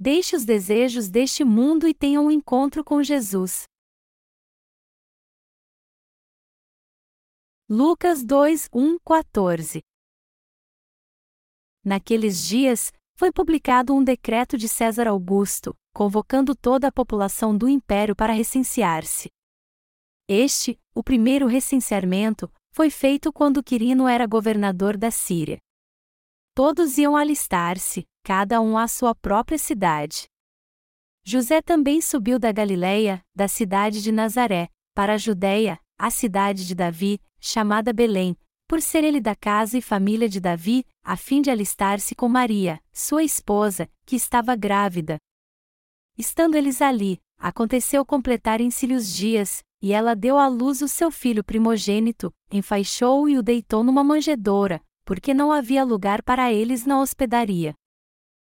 Deixe os desejos deste mundo e tenha um encontro com Jesus. Lucas 2, 1, 14 Naqueles dias, foi publicado um decreto de César Augusto, convocando toda a população do império para recensear-se. Este, o primeiro recenseamento, foi feito quando Quirino era governador da Síria. Todos iam alistar-se, cada um à sua própria cidade. José também subiu da Galiléia, da cidade de Nazaré, para a Judéia, a cidade de Davi, chamada Belém, por ser ele da casa e família de Davi, a fim de alistar-se com Maria, sua esposa, que estava grávida. Estando eles ali, aconteceu completarem-se-lhe os dias, e ela deu à luz o seu filho primogênito, enfaixou-o e o deitou numa manjedoura, porque não havia lugar para eles na hospedaria.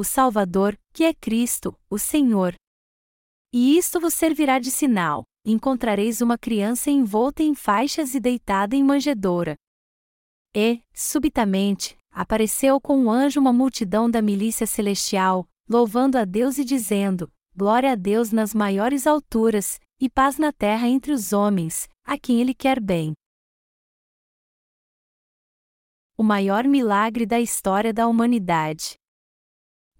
o Salvador, que é Cristo, o Senhor. E isto vos servirá de sinal: encontrareis uma criança envolta em faixas e deitada em manjedoura. E, subitamente, apareceu com um anjo uma multidão da milícia celestial, louvando a Deus e dizendo: Glória a Deus nas maiores alturas, e paz na terra entre os homens, a quem Ele quer bem. O maior milagre da história da humanidade.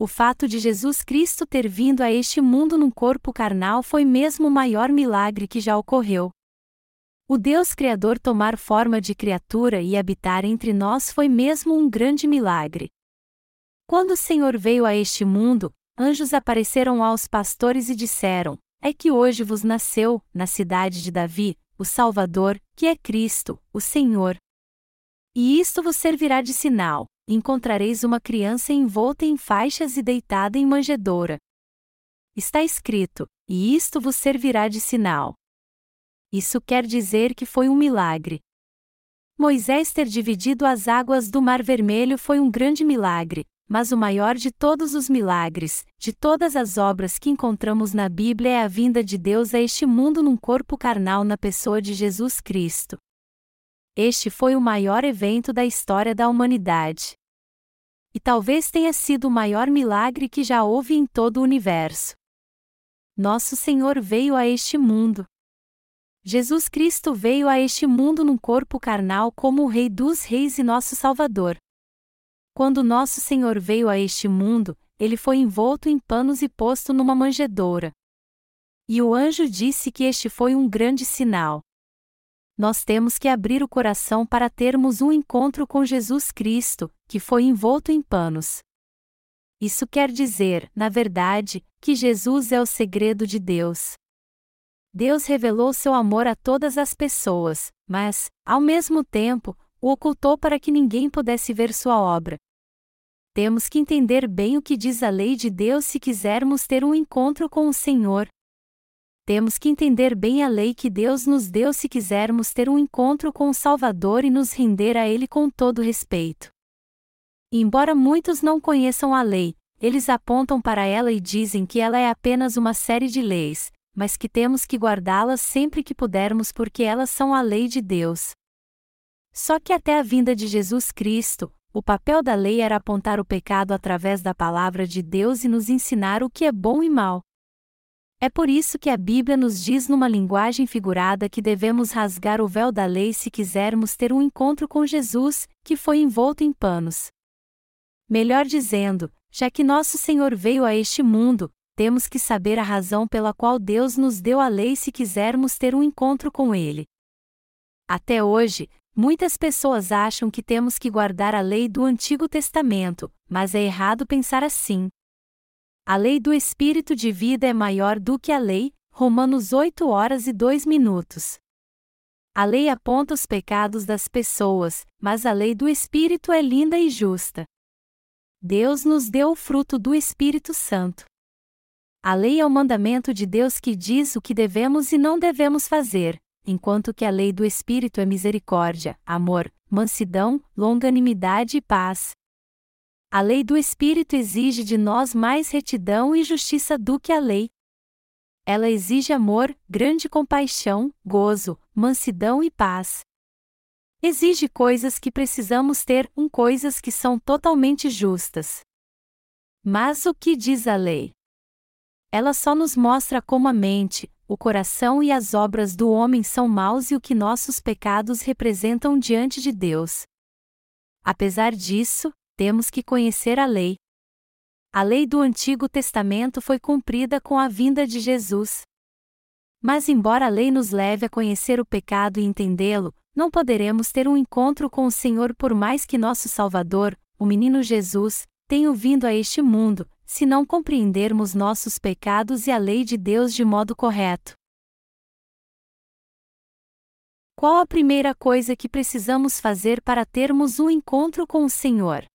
O fato de Jesus Cristo ter vindo a este mundo num corpo carnal foi mesmo o maior milagre que já ocorreu. O Deus Criador tomar forma de criatura e habitar entre nós foi mesmo um grande milagre. Quando o Senhor veio a este mundo, anjos apareceram aos pastores e disseram: É que hoje vos nasceu, na cidade de Davi, o Salvador, que é Cristo, o Senhor. E isto vos servirá de sinal: encontrareis uma criança envolta em faixas e deitada em manjedoura. Está escrito: E isto vos servirá de sinal. Isso quer dizer que foi um milagre. Moisés ter dividido as águas do Mar Vermelho foi um grande milagre, mas o maior de todos os milagres, de todas as obras que encontramos na Bíblia é a vinda de Deus a este mundo num corpo carnal na pessoa de Jesus Cristo. Este foi o maior evento da história da humanidade. E talvez tenha sido o maior milagre que já houve em todo o universo. Nosso Senhor veio a este mundo. Jesus Cristo veio a este mundo num corpo carnal como o Rei dos Reis e nosso Salvador. Quando nosso Senhor veio a este mundo, ele foi envolto em panos e posto numa manjedoura. E o anjo disse que este foi um grande sinal nós temos que abrir o coração para termos um encontro com Jesus Cristo, que foi envolto em panos. Isso quer dizer, na verdade, que Jesus é o segredo de Deus. Deus revelou seu amor a todas as pessoas, mas, ao mesmo tempo, o ocultou para que ninguém pudesse ver sua obra. Temos que entender bem o que diz a lei de Deus se quisermos ter um encontro com o Senhor, temos que entender bem a lei que Deus nos deu se quisermos ter um encontro com o Salvador e nos render a Ele com todo respeito. Embora muitos não conheçam a lei, eles apontam para ela e dizem que ela é apenas uma série de leis, mas que temos que guardá-las sempre que pudermos porque elas são a lei de Deus. Só que até a vinda de Jesus Cristo, o papel da lei era apontar o pecado através da palavra de Deus e nos ensinar o que é bom e mal. É por isso que a Bíblia nos diz numa linguagem figurada que devemos rasgar o véu da lei se quisermos ter um encontro com Jesus, que foi envolto em panos. Melhor dizendo, já que nosso Senhor veio a este mundo, temos que saber a razão pela qual Deus nos deu a lei se quisermos ter um encontro com Ele. Até hoje, muitas pessoas acham que temos que guardar a lei do Antigo Testamento, mas é errado pensar assim. A lei do Espírito de vida é maior do que a lei, Romanos 8 horas e 2 minutos. A lei aponta os pecados das pessoas, mas a lei do Espírito é linda e justa. Deus nos deu o fruto do Espírito Santo. A lei é o mandamento de Deus que diz o que devemos e não devemos fazer, enquanto que a lei do Espírito é misericórdia, amor, mansidão, longanimidade e paz. A lei do Espírito exige de nós mais retidão e justiça do que a lei. Ela exige amor, grande compaixão, gozo, mansidão e paz. Exige coisas que precisamos ter, um coisas que são totalmente justas. Mas o que diz a lei? Ela só nos mostra como a mente, o coração e as obras do homem são maus e o que nossos pecados representam diante de Deus. Apesar disso, temos que conhecer a lei. A lei do Antigo Testamento foi cumprida com a vinda de Jesus. Mas, embora a lei nos leve a conhecer o pecado e entendê-lo, não poderemos ter um encontro com o Senhor por mais que nosso Salvador, o menino Jesus, tenha vindo a este mundo, se não compreendermos nossos pecados e a lei de Deus de modo correto. Qual a primeira coisa que precisamos fazer para termos um encontro com o Senhor?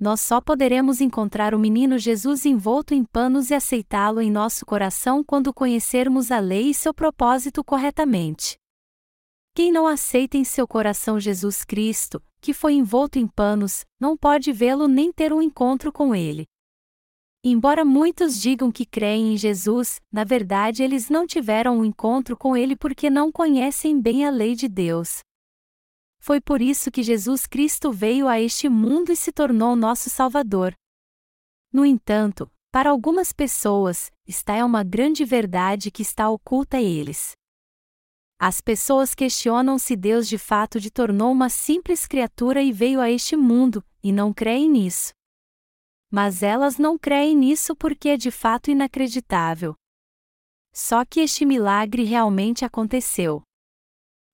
Nós só poderemos encontrar o menino Jesus envolto em panos e aceitá-lo em nosso coração quando conhecermos a lei e seu propósito corretamente. Quem não aceita em seu coração Jesus Cristo, que foi envolto em panos, não pode vê-lo nem ter um encontro com ele. Embora muitos digam que creem em Jesus, na verdade eles não tiveram um encontro com ele porque não conhecem bem a lei de Deus. Foi por isso que Jesus Cristo veio a este mundo e se tornou nosso Salvador. No entanto, para algumas pessoas, esta é uma grande verdade que está oculta a eles. As pessoas questionam se Deus de fato de tornou uma simples criatura e veio a este mundo, e não creem nisso. Mas elas não creem nisso porque é de fato inacreditável. Só que este milagre realmente aconteceu.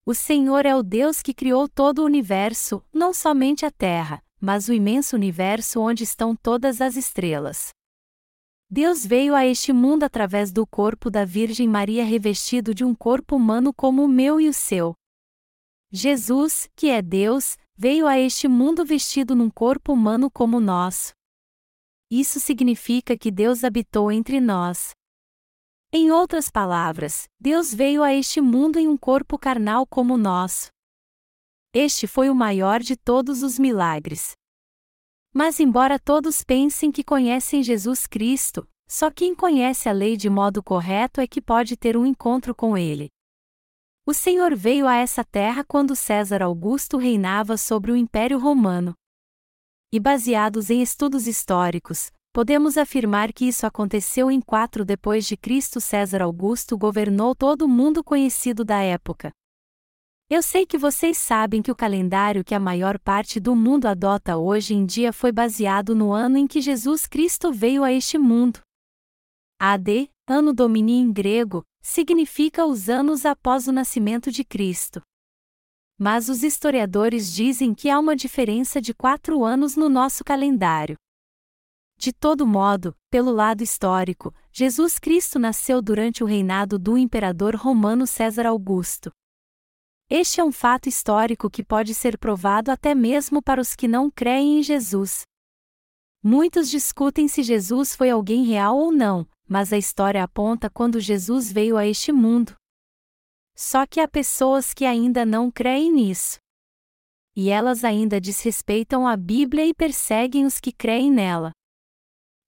O Senhor é o Deus que criou todo o universo, não somente a Terra, mas o imenso universo onde estão todas as estrelas. Deus veio a este mundo através do corpo da Virgem Maria revestido de um corpo humano como o meu e o seu. Jesus, que é Deus, veio a este mundo vestido num corpo humano como o nosso. Isso significa que Deus habitou entre nós. Em outras palavras, Deus veio a este mundo em um corpo carnal como o nosso. Este foi o maior de todos os milagres. Mas, embora todos pensem que conhecem Jesus Cristo, só quem conhece a lei de modo correto é que pode ter um encontro com ele. O Senhor veio a essa terra quando César Augusto reinava sobre o Império Romano. E baseados em estudos históricos, podemos afirmar que isso aconteceu em 4 depois de Cristo César Augusto governou todo o mundo conhecido da época. Eu sei que vocês sabem que o calendário que a maior parte do mundo adota hoje em dia foi baseado no ano em que Jesus Cristo veio a este mundo. AD, Ano Domini em grego, significa os anos após o nascimento de Cristo. Mas os historiadores dizem que há uma diferença de quatro anos no nosso calendário. De todo modo, pelo lado histórico, Jesus Cristo nasceu durante o reinado do imperador romano César Augusto. Este é um fato histórico que pode ser provado até mesmo para os que não creem em Jesus. Muitos discutem se Jesus foi alguém real ou não, mas a história aponta quando Jesus veio a este mundo. Só que há pessoas que ainda não creem nisso. E elas ainda desrespeitam a Bíblia e perseguem os que creem nela.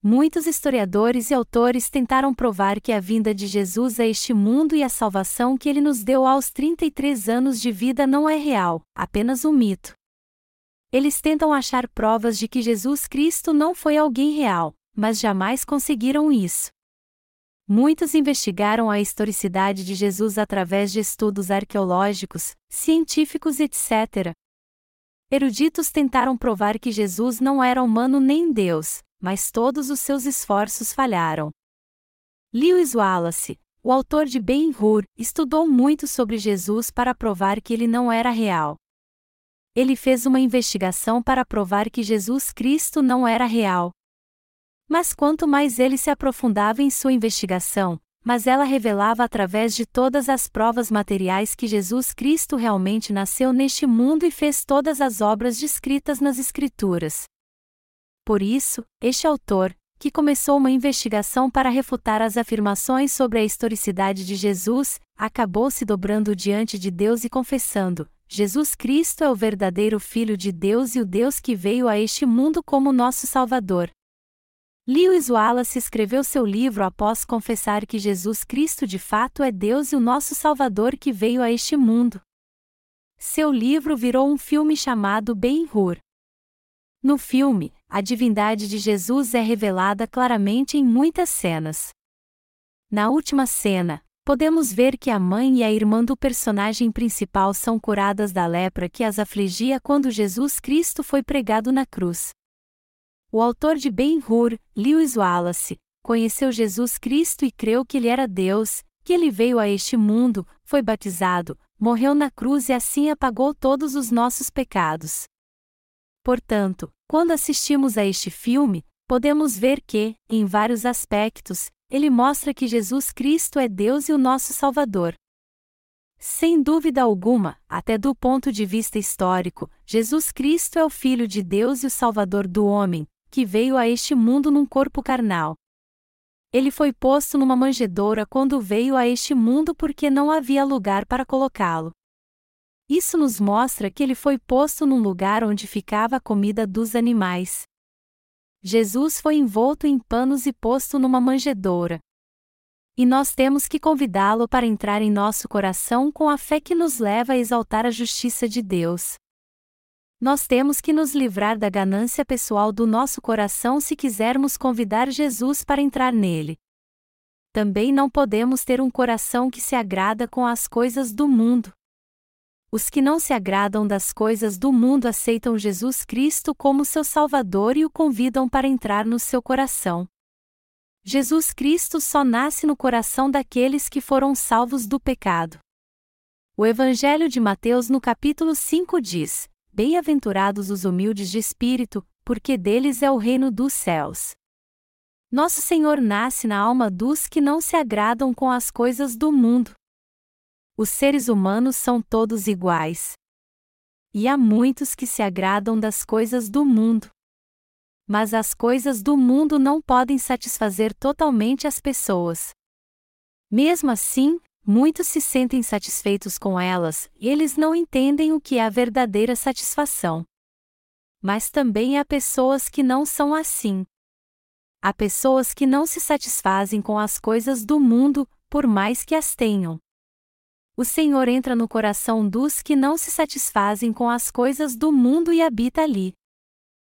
Muitos historiadores e autores tentaram provar que a vinda de Jesus a este mundo e a salvação que ele nos deu aos 33 anos de vida não é real, apenas um mito. Eles tentam achar provas de que Jesus Cristo não foi alguém real, mas jamais conseguiram isso. Muitos investigaram a historicidade de Jesus através de estudos arqueológicos, científicos, etc. Eruditos tentaram provar que Jesus não era humano nem Deus, mas todos os seus esforços falharam. Lewis Wallace, o autor de Ben-Hur, estudou muito sobre Jesus para provar que ele não era real. Ele fez uma investigação para provar que Jesus Cristo não era real. Mas quanto mais ele se aprofundava em sua investigação, mas ela revelava através de todas as provas materiais que Jesus Cristo realmente nasceu neste mundo e fez todas as obras descritas nas Escrituras. Por isso, este autor, que começou uma investigação para refutar as afirmações sobre a historicidade de Jesus, acabou se dobrando diante de Deus e confessando: Jesus Cristo é o verdadeiro Filho de Deus e o Deus que veio a este mundo como nosso Salvador. Lewis Wallace escreveu seu livro após confessar que Jesus Cristo de fato é Deus e o nosso Salvador que veio a este mundo. Seu livro virou um filme chamado Ben-Hur. No filme, a divindade de Jesus é revelada claramente em muitas cenas. Na última cena, podemos ver que a mãe e a irmã do personagem principal são curadas da lepra que as afligia quando Jesus Cristo foi pregado na cruz. O autor de Ben-Hur, Lewis Wallace, conheceu Jesus Cristo e creu que ele era Deus, que ele veio a este mundo, foi batizado, morreu na cruz e assim apagou todos os nossos pecados. Portanto, quando assistimos a este filme, podemos ver que, em vários aspectos, ele mostra que Jesus Cristo é Deus e o nosso Salvador. Sem dúvida alguma, até do ponto de vista histórico, Jesus Cristo é o Filho de Deus e o Salvador do homem, que veio a este mundo num corpo carnal. Ele foi posto numa manjedoura quando veio a este mundo porque não havia lugar para colocá-lo. Isso nos mostra que ele foi posto num lugar onde ficava a comida dos animais. Jesus foi envolto em panos e posto numa manjedoura. E nós temos que convidá-lo para entrar em nosso coração com a fé que nos leva a exaltar a justiça de Deus. Nós temos que nos livrar da ganância pessoal do nosso coração se quisermos convidar Jesus para entrar nele. Também não podemos ter um coração que se agrada com as coisas do mundo. Os que não se agradam das coisas do mundo aceitam Jesus Cristo como seu Salvador e o convidam para entrar no seu coração. Jesus Cristo só nasce no coração daqueles que foram salvos do pecado. O Evangelho de Mateus, no capítulo 5, diz: Bem-aventurados os humildes de espírito, porque deles é o reino dos céus. Nosso Senhor nasce na alma dos que não se agradam com as coisas do mundo. Os seres humanos são todos iguais. E há muitos que se agradam das coisas do mundo. Mas as coisas do mundo não podem satisfazer totalmente as pessoas. Mesmo assim, Muitos se sentem satisfeitos com elas, e eles não entendem o que é a verdadeira satisfação. Mas também há pessoas que não são assim. Há pessoas que não se satisfazem com as coisas do mundo, por mais que as tenham. O Senhor entra no coração dos que não se satisfazem com as coisas do mundo e habita ali.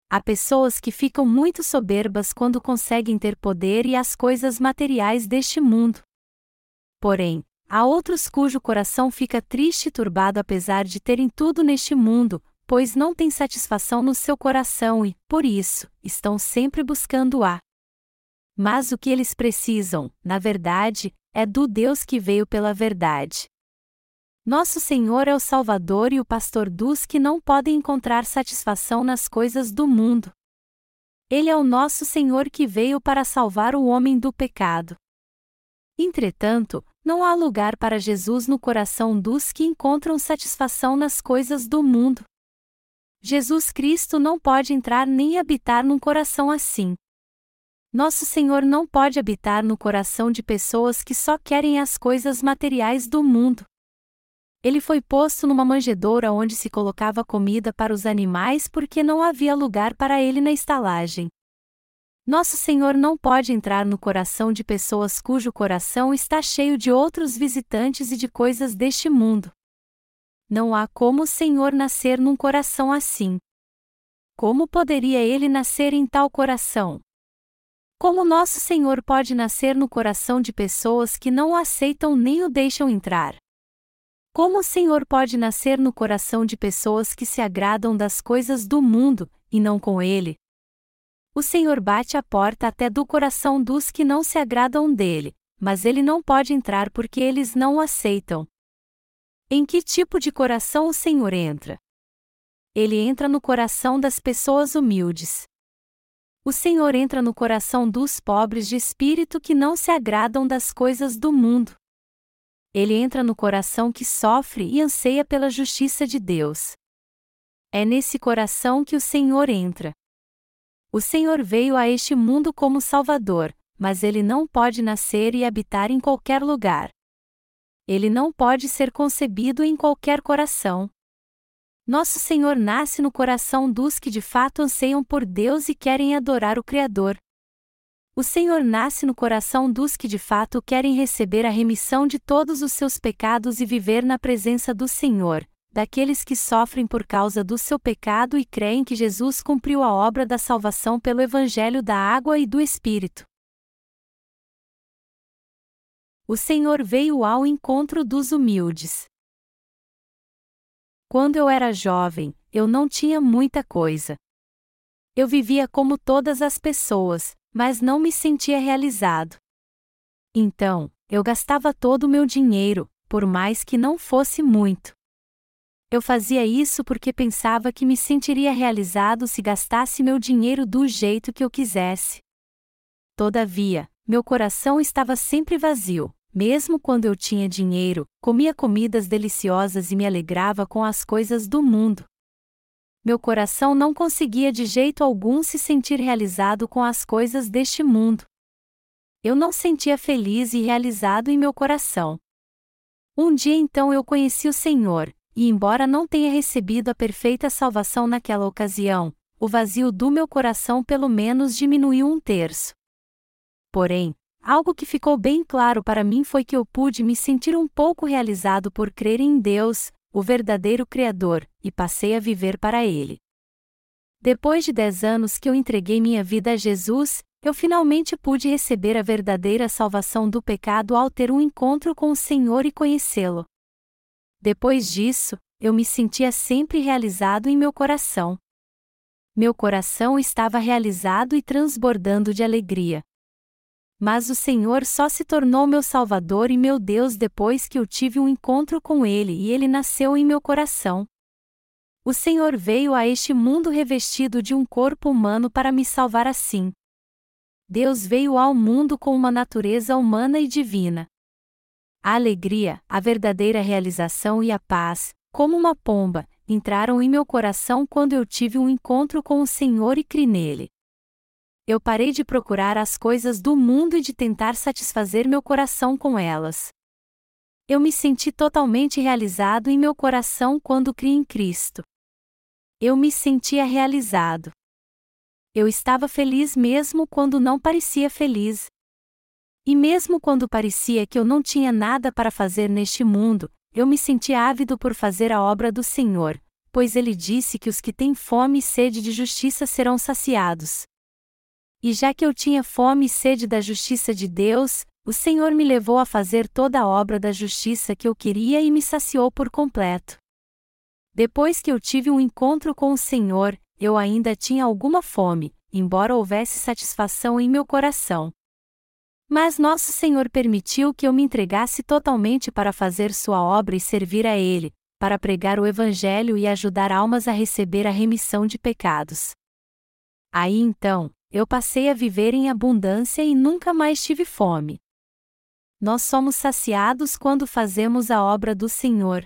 Há pessoas que ficam muito soberbas quando conseguem ter poder e as coisas materiais deste mundo. Porém, Há outros cujo coração fica triste e turbado apesar de terem tudo neste mundo, pois não têm satisfação no seu coração e, por isso, estão sempre buscando a. Mas o que eles precisam, na verdade, é do Deus que veio pela verdade. Nosso Senhor é o Salvador e o pastor dos que não podem encontrar satisfação nas coisas do mundo. Ele é o nosso Senhor que veio para salvar o homem do pecado. Entretanto, não há lugar para Jesus no coração dos que encontram satisfação nas coisas do mundo. Jesus Cristo não pode entrar nem habitar num coração assim. Nosso Senhor não pode habitar no coração de pessoas que só querem as coisas materiais do mundo. Ele foi posto numa manjedoura onde se colocava comida para os animais porque não havia lugar para ele na estalagem. Nosso Senhor não pode entrar no coração de pessoas cujo coração está cheio de outros visitantes e de coisas deste mundo. Não há como o Senhor nascer num coração assim. Como poderia ele nascer em tal coração? Como nosso Senhor pode nascer no coração de pessoas que não o aceitam nem o deixam entrar? Como o Senhor pode nascer no coração de pessoas que se agradam das coisas do mundo, e não com ele, o Senhor bate a porta até do coração dos que não se agradam dele, mas ele não pode entrar porque eles não o aceitam. Em que tipo de coração o Senhor entra? Ele entra no coração das pessoas humildes. O Senhor entra no coração dos pobres de espírito que não se agradam das coisas do mundo. Ele entra no coração que sofre e anseia pela justiça de Deus. É nesse coração que o Senhor entra. O Senhor veio a este mundo como Salvador, mas ele não pode nascer e habitar em qualquer lugar. Ele não pode ser concebido em qualquer coração. Nosso Senhor nasce no coração dos que de fato anseiam por Deus e querem adorar o Criador. O Senhor nasce no coração dos que de fato querem receber a remissão de todos os seus pecados e viver na presença do Senhor, daqueles que sofrem por causa do seu pecado e creem que Jesus cumpriu a obra da salvação pelo Evangelho da água e do Espírito. O Senhor veio ao encontro dos humildes. Quando eu era jovem, eu não tinha muita coisa. Eu vivia como todas as pessoas, mas não me sentia realizado. Então, eu gastava todo o meu dinheiro, por mais que não fosse muito. Eu fazia isso porque pensava que me sentiria realizado se gastasse meu dinheiro do jeito que eu quisesse. Todavia, meu coração estava sempre vazio, mesmo quando eu tinha dinheiro, comia comidas deliciosas e me alegrava com as coisas do mundo. Meu coração não conseguia de jeito algum se sentir realizado com as coisas deste mundo. Eu não sentia feliz e realizado em meu coração. Um dia então eu conheci o Senhor, e embora não tenha recebido a perfeita salvação naquela ocasião, o vazio do meu coração pelo menos diminuiu um terço. Porém, Algo que ficou bem claro para mim foi que eu pude me sentir um pouco realizado por crer em Deus, o verdadeiro Criador, e passei a viver para Ele. Depois de dez anos que eu entreguei minha vida a Jesus, eu finalmente pude receber a verdadeira salvação do pecado ao ter um encontro com o Senhor e conhecê-lo. Depois disso, eu me sentia sempre realizado em meu coração. Meu coração estava realizado e transbordando de alegria. Mas o Senhor só se tornou meu Salvador e meu Deus depois que eu tive um encontro com Ele e Ele nasceu em meu coração. O Senhor veio a este mundo revestido de um corpo humano para me salvar assim. Deus veio ao mundo com uma natureza humana e divina. A alegria, a verdadeira realização e a paz, como uma pomba, entraram em meu coração quando eu tive um encontro com o Senhor e criei nele eu parei de procurar as coisas do mundo e de tentar satisfazer meu coração com elas. Eu me senti totalmente realizado em meu coração quando criei em Cristo. Eu me sentia realizado. Eu estava feliz mesmo quando não parecia feliz. E mesmo quando parecia que eu não tinha nada para fazer neste mundo, eu me sentia ávido por fazer a obra do Senhor, pois ele disse que os que têm fome e sede de justiça serão saciados. E já que eu tinha fome e sede da justiça de Deus, o Senhor me levou a fazer toda a obra da justiça que eu queria e me saciou por completo. Depois que eu tive um encontro com o Senhor, eu ainda tinha alguma fome, embora houvesse satisfação em meu coração. Mas nosso Senhor permitiu que eu me entregasse totalmente para fazer sua obra e servir a Ele, para pregar o Evangelho e ajudar almas a receber a remissão de pecados. Aí então, eu passei a viver em abundância e nunca mais tive fome. Nós somos saciados quando fazemos a obra do Senhor.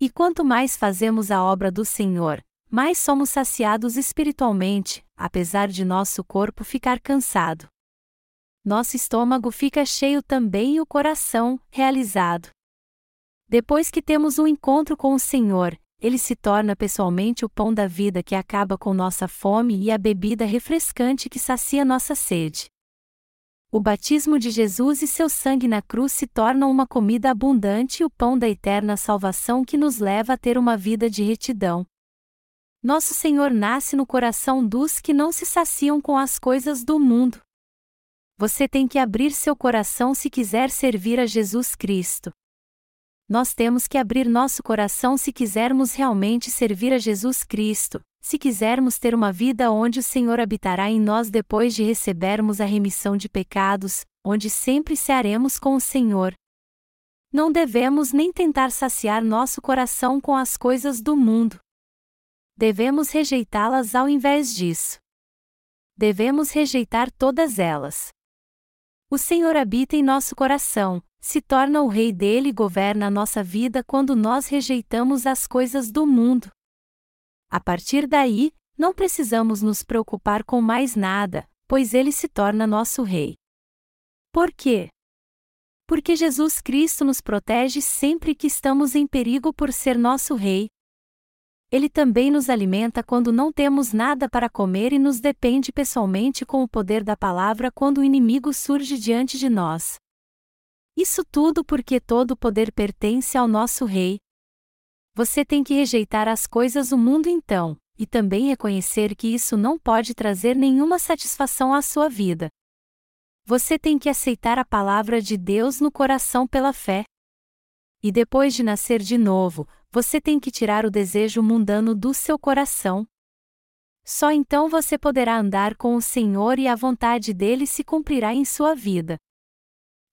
E quanto mais fazemos a obra do Senhor, mais somos saciados espiritualmente, apesar de nosso corpo ficar cansado. Nosso estômago fica cheio também e o coração, realizado. Depois que temos um encontro com o Senhor, ele se torna pessoalmente o pão da vida que acaba com nossa fome e a bebida refrescante que sacia nossa sede. O batismo de Jesus e seu sangue na cruz se tornam uma comida abundante e o pão da eterna salvação que nos leva a ter uma vida de retidão. Nosso Senhor nasce no coração dos que não se saciam com as coisas do mundo. Você tem que abrir seu coração se quiser servir a Jesus Cristo nós temos que abrir nosso coração se quisermos realmente servir a Jesus Cristo, se quisermos ter uma vida onde o Senhor habitará em nós depois de recebermos a remissão de pecados, onde sempre cearemos com o Senhor. Não devemos nem tentar saciar nosso coração com as coisas do mundo. Devemos rejeitá-las ao invés disso. Devemos rejeitar todas elas. O Senhor habita em nosso coração, se torna o rei dele e governa a nossa vida quando nós rejeitamos as coisas do mundo. A partir daí, não precisamos nos preocupar com mais nada, pois ele se torna nosso Rei. Por quê? Porque Jesus Cristo nos protege sempre que estamos em perigo por ser nosso Rei. Ele também nos alimenta quando não temos nada para comer e nos depende pessoalmente com o poder da palavra quando o inimigo surge diante de nós. Isso tudo porque todo o poder pertence ao nosso Rei. Você tem que rejeitar as coisas do mundo então, e também reconhecer que isso não pode trazer nenhuma satisfação à sua vida. Você tem que aceitar a palavra de Deus no coração pela fé. E depois de nascer de novo, você tem que tirar o desejo mundano do seu coração. Só então você poderá andar com o Senhor e a vontade dele se cumprirá em sua vida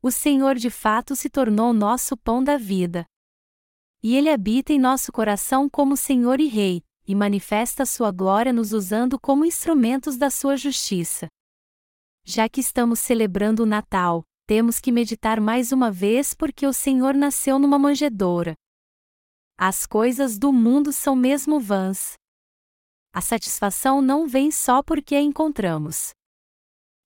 o Senhor de fato se tornou nosso pão da vida. E Ele habita em nosso coração como Senhor e Rei, e manifesta sua glória nos usando como instrumentos da sua justiça. Já que estamos celebrando o Natal, temos que meditar mais uma vez porque o Senhor nasceu numa manjedoura. As coisas do mundo são mesmo vãs. A satisfação não vem só porque a encontramos.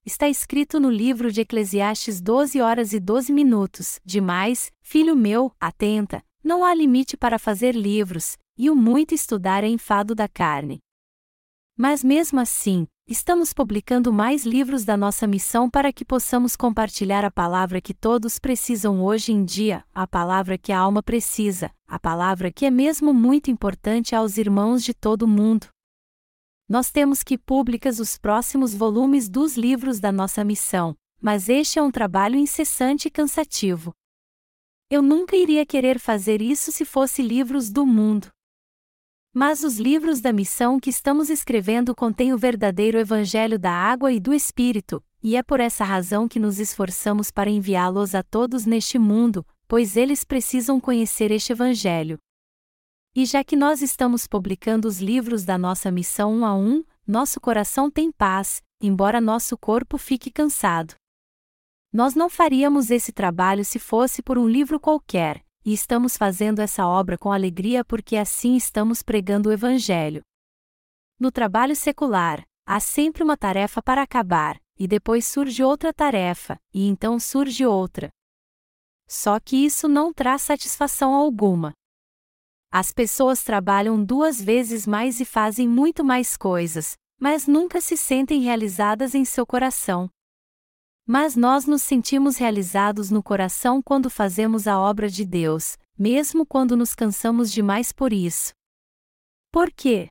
Está escrito no livro de Eclesiastes 12 horas e 12 minutos. Demais, filho meu, atenta, não há limite para fazer livros, e o muito estudar é enfado da carne. Mas mesmo assim, estamos publicando mais livros da nossa missão para que possamos compartilhar a palavra que todos precisam hoje em dia, a palavra que a alma precisa, a palavra que é mesmo muito importante aos irmãos de todo o mundo nós temos que públicas os próximos volumes dos livros da nossa missão, mas este é um trabalho incessante e cansativo. Eu nunca iria querer fazer isso se fosse livros do mundo. Mas os livros da missão que estamos escrevendo contêm o verdadeiro Evangelho da água e do Espírito, e é por essa razão que nos esforçamos para enviá-los a todos neste mundo, pois eles precisam conhecer este Evangelho. E já que nós estamos publicando os livros da nossa missão um a um, nosso coração tem paz, embora nosso corpo fique cansado. Nós não faríamos esse trabalho se fosse por um livro qualquer, e estamos fazendo essa obra com alegria porque assim estamos pregando o Evangelho. No trabalho secular, há sempre uma tarefa para acabar, e depois surge outra tarefa, e então surge outra. Só que isso não traz satisfação alguma. As pessoas trabalham duas vezes mais e fazem muito mais coisas, mas nunca se sentem realizadas em seu coração. Mas nós nos sentimos realizados no coração quando fazemos a obra de Deus, mesmo quando nos cansamos demais por isso. Por quê?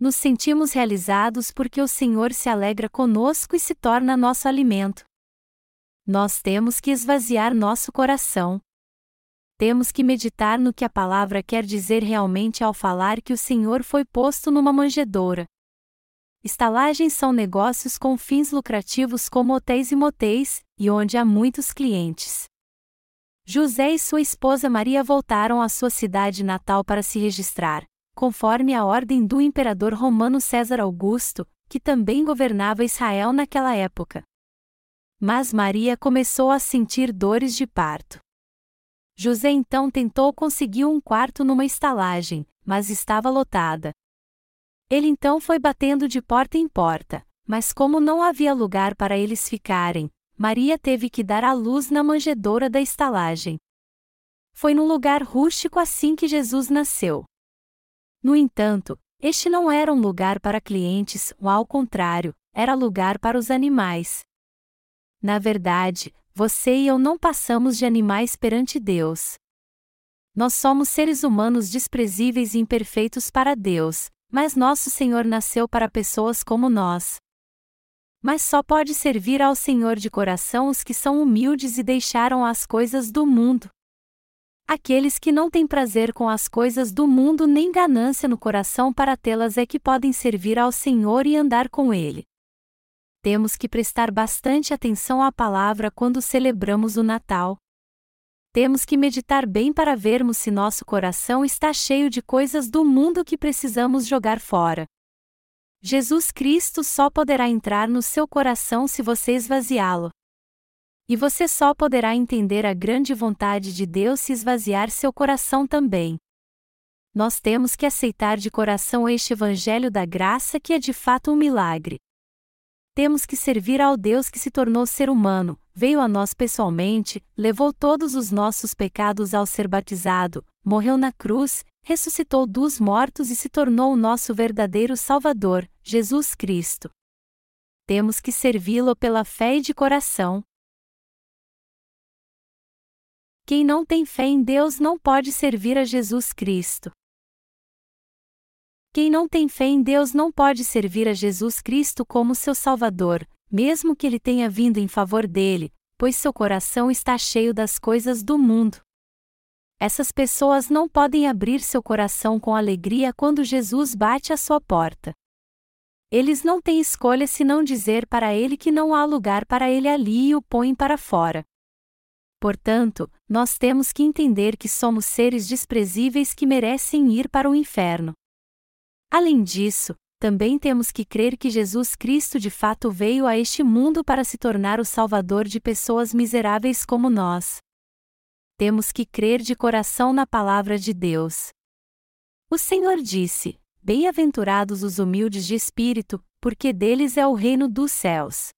Nos sentimos realizados porque o Senhor se alegra conosco e se torna nosso alimento. Nós temos que esvaziar nosso coração temos que meditar no que a palavra quer dizer realmente ao falar que o Senhor foi posto numa manjedoura. Estalagens são negócios com fins lucrativos como hotéis e motéis, e onde há muitos clientes. José e sua esposa Maria voltaram à sua cidade natal para se registrar, conforme a ordem do imperador romano César Augusto, que também governava Israel naquela época. Mas Maria começou a sentir dores de parto. José então tentou conseguir um quarto numa estalagem, mas estava lotada. Ele então foi batendo de porta em porta, mas como não havia lugar para eles ficarem, Maria teve que dar à luz na manjedoura da estalagem. Foi num lugar rústico assim que Jesus nasceu. No entanto, este não era um lugar para clientes, ou ao contrário, era lugar para os animais. Na verdade, você e eu não passamos de animais perante Deus. Nós somos seres humanos desprezíveis e imperfeitos para Deus, mas nosso Senhor nasceu para pessoas como nós. Mas só pode servir ao Senhor de coração os que são humildes e deixaram as coisas do mundo. Aqueles que não têm prazer com as coisas do mundo nem ganância no coração para tê-las é que podem servir ao Senhor e andar com Ele temos que prestar bastante atenção à palavra quando celebramos o Natal. Temos que meditar bem para vermos se nosso coração está cheio de coisas do mundo que precisamos jogar fora. Jesus Cristo só poderá entrar no seu coração se você esvaziá-lo. E você só poderá entender a grande vontade de Deus se esvaziar seu coração também. Nós temos que aceitar de coração este Evangelho da graça que é de fato um milagre. Temos que servir ao Deus que se tornou ser humano, veio a nós pessoalmente, levou todos os nossos pecados ao ser batizado, morreu na cruz, ressuscitou dos mortos e se tornou o nosso verdadeiro Salvador, Jesus Cristo. Temos que servi-lo pela fé e de coração. Quem não tem fé em Deus não pode servir a Jesus Cristo. Quem não tem fé em Deus não pode servir a Jesus Cristo como seu Salvador, mesmo que ele tenha vindo em favor dele, pois seu coração está cheio das coisas do mundo. Essas pessoas não podem abrir seu coração com alegria quando Jesus bate à sua porta. Eles não têm escolha senão dizer para ele que não há lugar para ele ali e o põem para fora. Portanto, nós temos que entender que somos seres desprezíveis que merecem ir para o inferno. Além disso, também temos que crer que Jesus Cristo de fato veio a este mundo para se tornar o Salvador de pessoas miseráveis como nós. Temos que crer de coração na palavra de Deus. O Senhor disse: Bem-aventurados os humildes de espírito, porque deles é o reino dos céus.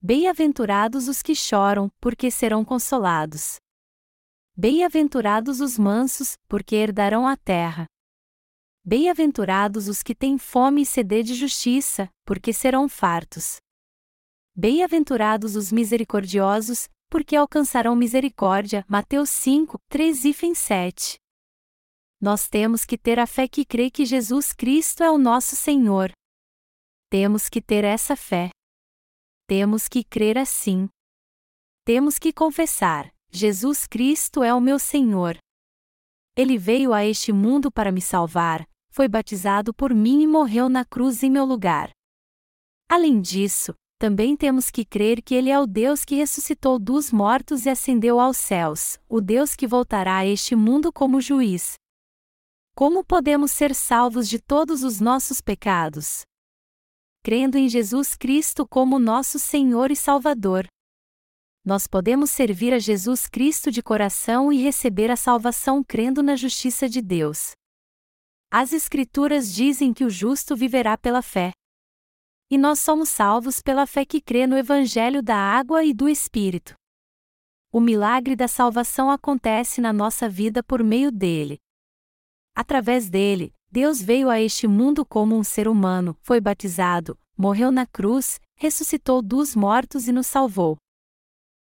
Bem-aventurados os que choram, porque serão consolados. Bem-aventurados os mansos, porque herdarão a terra. Bem-aventurados os que têm fome e sede de justiça, porque serão fartos. Bem-aventurados os misericordiosos, porque alcançarão misericórdia. Mateus 5, 3 e 7. Nós temos que ter a fé que crê que Jesus Cristo é o nosso Senhor. Temos que ter essa fé. Temos que crer assim. Temos que confessar: Jesus Cristo é o meu Senhor. Ele veio a este mundo para me salvar, foi batizado por mim e morreu na cruz em meu lugar. Além disso, também temos que crer que Ele é o Deus que ressuscitou dos mortos e ascendeu aos céus, o Deus que voltará a este mundo como juiz. Como podemos ser salvos de todos os nossos pecados? Crendo em Jesus Cristo como nosso Senhor e Salvador. Nós podemos servir a Jesus Cristo de coração e receber a salvação crendo na justiça de Deus. As Escrituras dizem que o justo viverá pela fé. E nós somos salvos pela fé que crê no Evangelho da água e do Espírito. O milagre da salvação acontece na nossa vida por meio dele. Através dele, Deus veio a este mundo como um ser humano, foi batizado, morreu na cruz, ressuscitou dos mortos e nos salvou.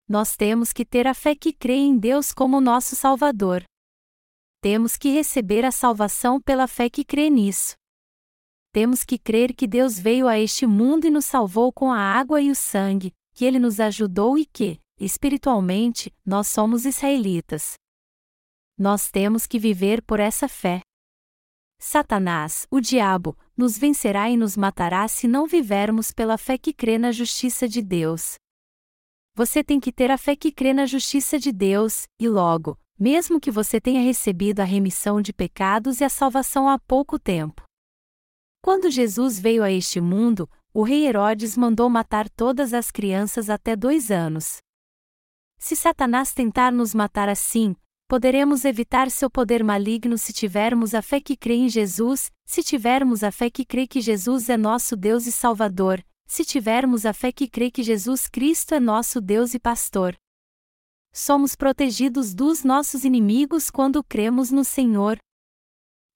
Nós temos que ter a fé que crê em Deus como nosso Salvador temos que receber a salvação pela fé que crê nisso. Temos que crer que Deus veio a este mundo e nos salvou com a água e o sangue, que Ele nos ajudou e que, espiritualmente, nós somos israelitas. Nós temos que viver por essa fé. Satanás, o diabo, nos vencerá e nos matará se não vivermos pela fé que crê na justiça de Deus. Você tem que ter a fé que crê na justiça de Deus, e logo, mesmo que você tenha recebido a remissão de pecados e a salvação há pouco tempo. Quando Jesus veio a este mundo, o rei Herodes mandou matar todas as crianças até dois anos. Se Satanás tentar nos matar assim, poderemos evitar seu poder maligno se tivermos a fé que crê em Jesus, se tivermos a fé que crê que Jesus é nosso Deus e Salvador, se tivermos a fé que crê que Jesus Cristo é nosso Deus e Pastor somos protegidos dos nossos inimigos quando cremos no Senhor.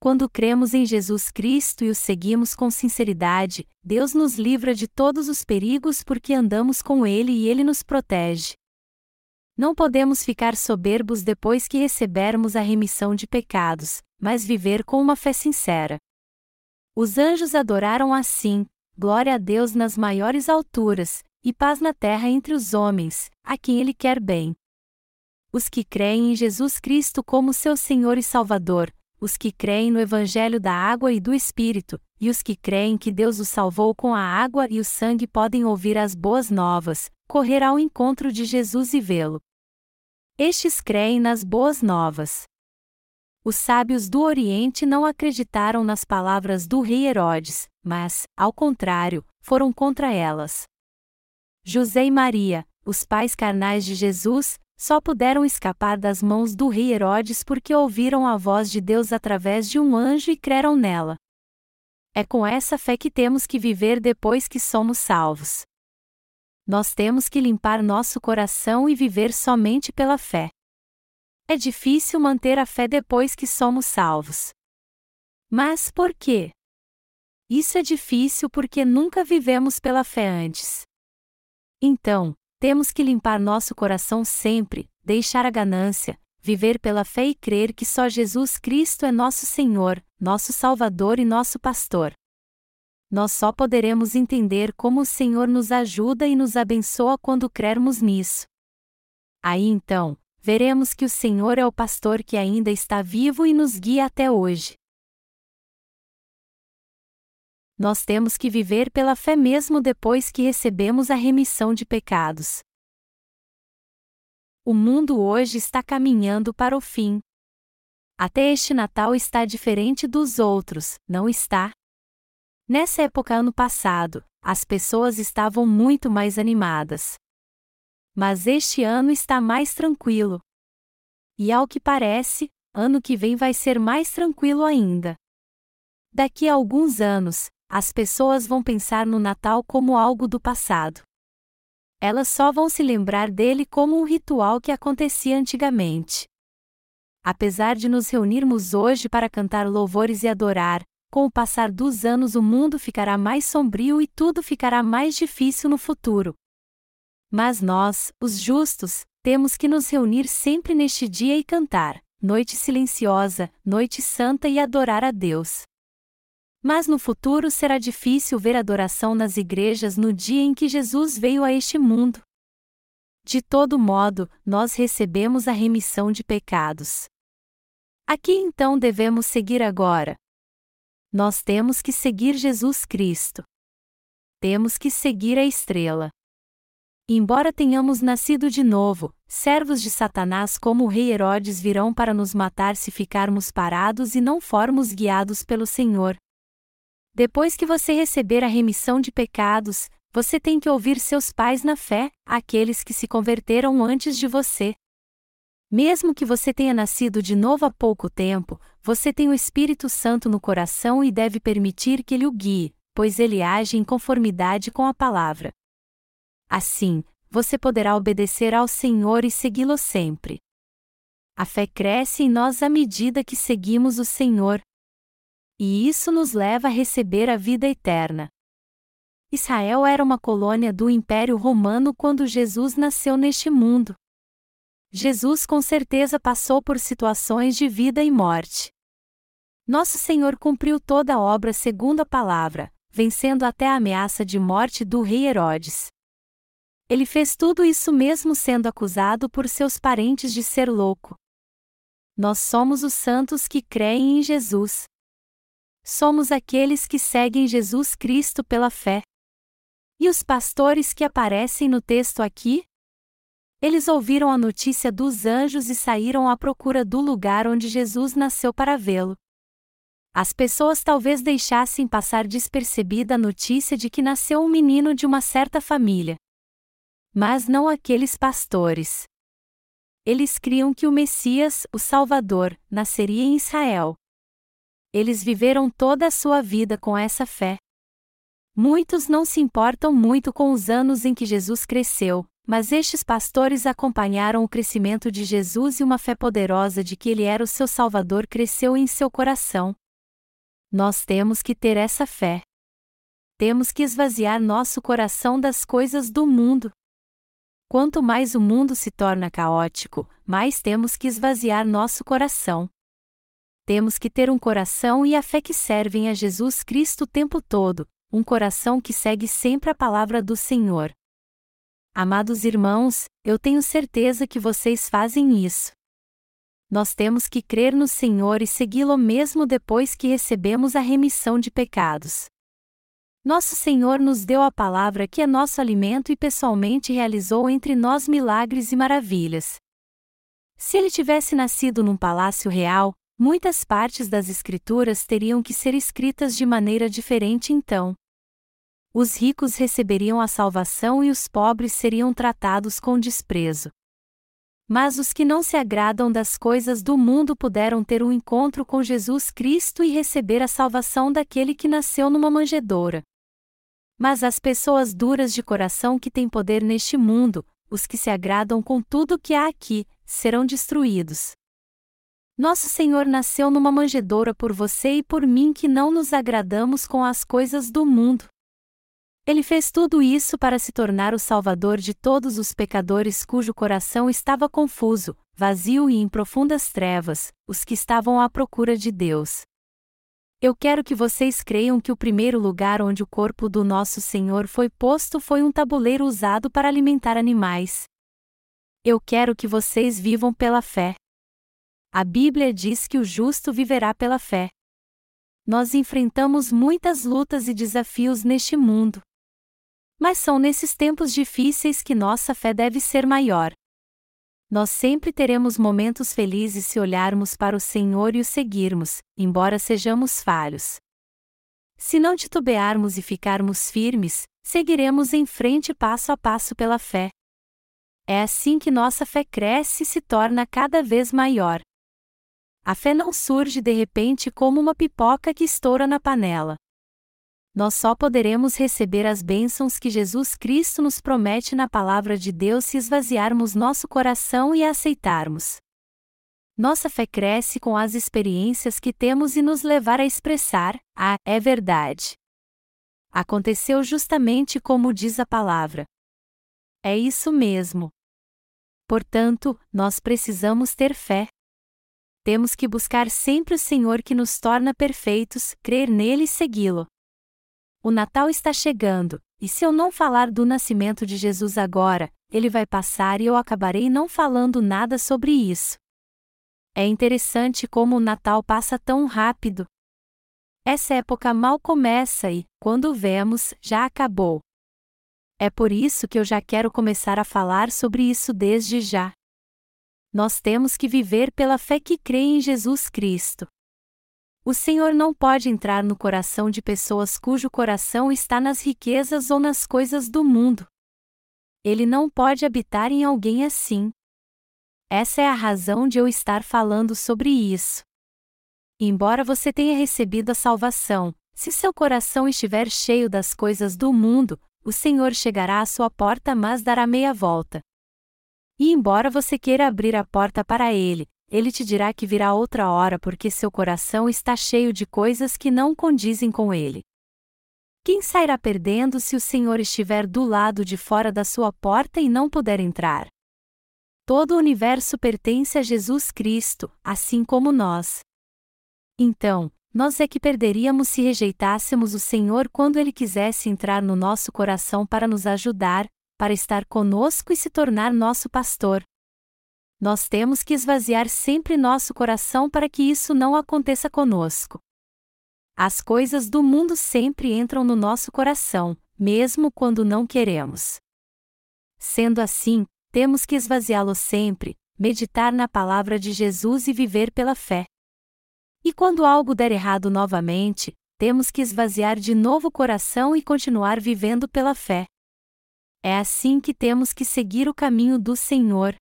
Quando cremos em Jesus Cristo e o seguimos com sinceridade, Deus nos livra de todos os perigos porque andamos com Ele e Ele nos protege. Não podemos ficar soberbos depois que recebermos a remissão de pecados, mas viver com uma fé sincera. Os anjos adoraram assim, glória a Deus nas maiores alturas, e paz na terra entre os homens, a quem Ele quer bem os que creem em Jesus Cristo como seu Senhor e Salvador, os que creem no Evangelho da água e do Espírito, e os que creem que Deus os salvou com a água e o sangue podem ouvir as boas novas, correr ao encontro de Jesus e vê-lo. Estes creem nas boas novas. Os sábios do Oriente não acreditaram nas palavras do rei Herodes, mas, ao contrário, foram contra elas. José e Maria, os pais carnais de Jesus, só puderam escapar das mãos do rei Herodes porque ouviram a voz de Deus através de um anjo e creram nela. É com essa fé que temos que viver depois que somos salvos. Nós temos que limpar nosso coração e viver somente pela fé. É difícil manter a fé depois que somos salvos. Mas por quê? Isso é difícil porque nunca vivemos pela fé antes. Então, temos que limpar nosso coração sempre, deixar a ganância, viver pela fé e crer que só Jesus Cristo é nosso Senhor, nosso Salvador e nosso Pastor. Nós só poderemos entender como o Senhor nos ajuda e nos abençoa quando crermos nisso. Aí então, veremos que o Senhor é o pastor que ainda está vivo e nos guia até hoje. Nós temos que viver pela fé mesmo depois que recebemos a remissão de pecados. O mundo hoje está caminhando para o fim. Até este Natal está diferente dos outros, não está? Nessa época ano passado, as pessoas estavam muito mais animadas. Mas este ano está mais tranquilo. E ao que parece, ano que vem vai ser mais tranquilo ainda. Daqui a alguns anos, as pessoas vão pensar no Natal como algo do passado. Elas só vão se lembrar dele como um ritual que acontecia antigamente. Apesar de nos reunirmos hoje para cantar louvores e adorar, com o passar dos anos o mundo ficará mais sombrio e tudo ficará mais difícil no futuro. Mas nós, os justos, temos que nos reunir sempre neste dia e cantar, noite silenciosa, noite santa e adorar a Deus. Mas no futuro será difícil ver adoração nas igrejas no dia em que Jesus veio a este mundo. De todo modo, nós recebemos a remissão de pecados. Aqui então devemos seguir agora. Nós temos que seguir Jesus Cristo. Temos que seguir a estrela. Embora tenhamos nascido de novo, servos de Satanás como o rei Herodes virão para nos matar se ficarmos parados e não formos guiados pelo Senhor. Depois que você receber a remissão de pecados, você tem que ouvir seus pais na fé, aqueles que se converteram antes de você. Mesmo que você tenha nascido de novo há pouco tempo, você tem o Espírito Santo no coração e deve permitir que ele o guie, pois ele age em conformidade com a palavra. Assim, você poderá obedecer ao Senhor e segui-lo sempre. A fé cresce em nós à medida que seguimos o Senhor, e isso nos leva a receber a vida eterna. Israel era uma colônia do Império Romano quando Jesus nasceu neste mundo. Jesus com certeza passou por situações de vida e morte. Nosso Senhor cumpriu toda a obra segundo a palavra, vencendo até a ameaça de morte do rei Herodes. Ele fez tudo isso mesmo sendo acusado por seus parentes de ser louco. Nós somos os santos que creem em Jesus somos aqueles que seguem Jesus Cristo pela fé. E os pastores que aparecem no texto aqui? Eles ouviram a notícia dos anjos e saíram à procura do lugar onde Jesus nasceu para vê-lo. As pessoas talvez deixassem passar despercebida a notícia de que nasceu um menino de uma certa família. Mas não aqueles pastores. Eles criam que o Messias, o Salvador, nasceria em Israel. Eles viveram toda a sua vida com essa fé. Muitos não se importam muito com os anos em que Jesus cresceu, mas estes pastores acompanharam o crescimento de Jesus e uma fé poderosa de que ele era o seu Salvador cresceu em seu coração. Nós temos que ter essa fé. Temos que esvaziar nosso coração das coisas do mundo. Quanto mais o mundo se torna caótico, mais temos que esvaziar nosso coração temos que ter um coração e a fé que servem a Jesus Cristo o tempo todo, um coração que segue sempre a palavra do Senhor. Amados irmãos, eu tenho certeza que vocês fazem isso. Nós temos que crer no Senhor e segui-lo mesmo depois que recebemos a remissão de pecados. Nosso Senhor nos deu a palavra que é nosso alimento e pessoalmente realizou entre nós milagres e maravilhas. Se ele tivesse nascido num palácio real, Muitas partes das Escrituras teriam que ser escritas de maneira diferente então. Os ricos receberiam a salvação e os pobres seriam tratados com desprezo. Mas os que não se agradam das coisas do mundo puderam ter um encontro com Jesus Cristo e receber a salvação daquele que nasceu numa manjedoura. Mas as pessoas duras de coração que têm poder neste mundo, os que se agradam com tudo que há aqui, serão destruídos. Nosso Senhor nasceu numa manjedoura por você e por mim que não nos agradamos com as coisas do mundo. Ele fez tudo isso para se tornar o Salvador de todos os pecadores cujo coração estava confuso, vazio e em profundas trevas, os que estavam à procura de Deus. Eu quero que vocês creiam que o primeiro lugar onde o corpo do nosso Senhor foi posto foi um tabuleiro usado para alimentar animais. Eu quero que vocês vivam pela fé. A Bíblia diz que o justo viverá pela fé. Nós enfrentamos muitas lutas e desafios neste mundo. Mas são nesses tempos difíceis que nossa fé deve ser maior. Nós sempre teremos momentos felizes se olharmos para o Senhor e o seguirmos, embora sejamos falhos. Se não titubearmos e ficarmos firmes, seguiremos em frente passo a passo pela fé. É assim que nossa fé cresce e se torna cada vez maior. A fé não surge de repente como uma pipoca que estoura na panela nós só poderemos receber as bênçãos que Jesus Cristo nos promete na palavra de Deus se esvaziarmos nosso coração e a aceitarmos. Nossa fé cresce com as experiências que temos e nos levar a expressar: Ah, é verdade. Aconteceu justamente como diz a palavra. É isso mesmo. Portanto, nós precisamos ter fé. Temos que buscar sempre o Senhor que nos torna perfeitos, crer nele e segui-lo. O Natal está chegando, e se eu não falar do nascimento de Jesus agora, ele vai passar e eu acabarei não falando nada sobre isso. É interessante como o Natal passa tão rápido. Essa época mal começa e, quando vemos, já acabou. É por isso que eu já quero começar a falar sobre isso desde já. Nós temos que viver pela fé que crê em Jesus Cristo. O Senhor não pode entrar no coração de pessoas cujo coração está nas riquezas ou nas coisas do mundo. Ele não pode habitar em alguém assim. Essa é a razão de eu estar falando sobre isso. Embora você tenha recebido a salvação, se seu coração estiver cheio das coisas do mundo, o Senhor chegará à sua porta, mas dará meia volta. E embora você queira abrir a porta para ele, ele te dirá que virá outra hora porque seu coração está cheio de coisas que não condizem com ele. Quem sairá perdendo se o Senhor estiver do lado de fora da sua porta e não puder entrar? Todo o universo pertence a Jesus Cristo, assim como nós. Então, nós é que perderíamos se rejeitássemos o Senhor quando ele quisesse entrar no nosso coração para nos ajudar, para estar conosco e se tornar nosso pastor. Nós temos que esvaziar sempre nosso coração para que isso não aconteça conosco. As coisas do mundo sempre entram no nosso coração, mesmo quando não queremos. Sendo assim, temos que esvaziá-lo sempre, meditar na palavra de Jesus e viver pela fé. E quando algo der errado novamente, temos que esvaziar de novo o coração e continuar vivendo pela fé. É assim que temos que seguir o caminho do Senhor,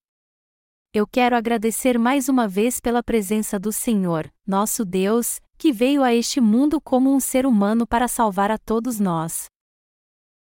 eu quero agradecer mais uma vez pela presença do Senhor, nosso Deus, que veio a este mundo como um ser humano para salvar a todos nós.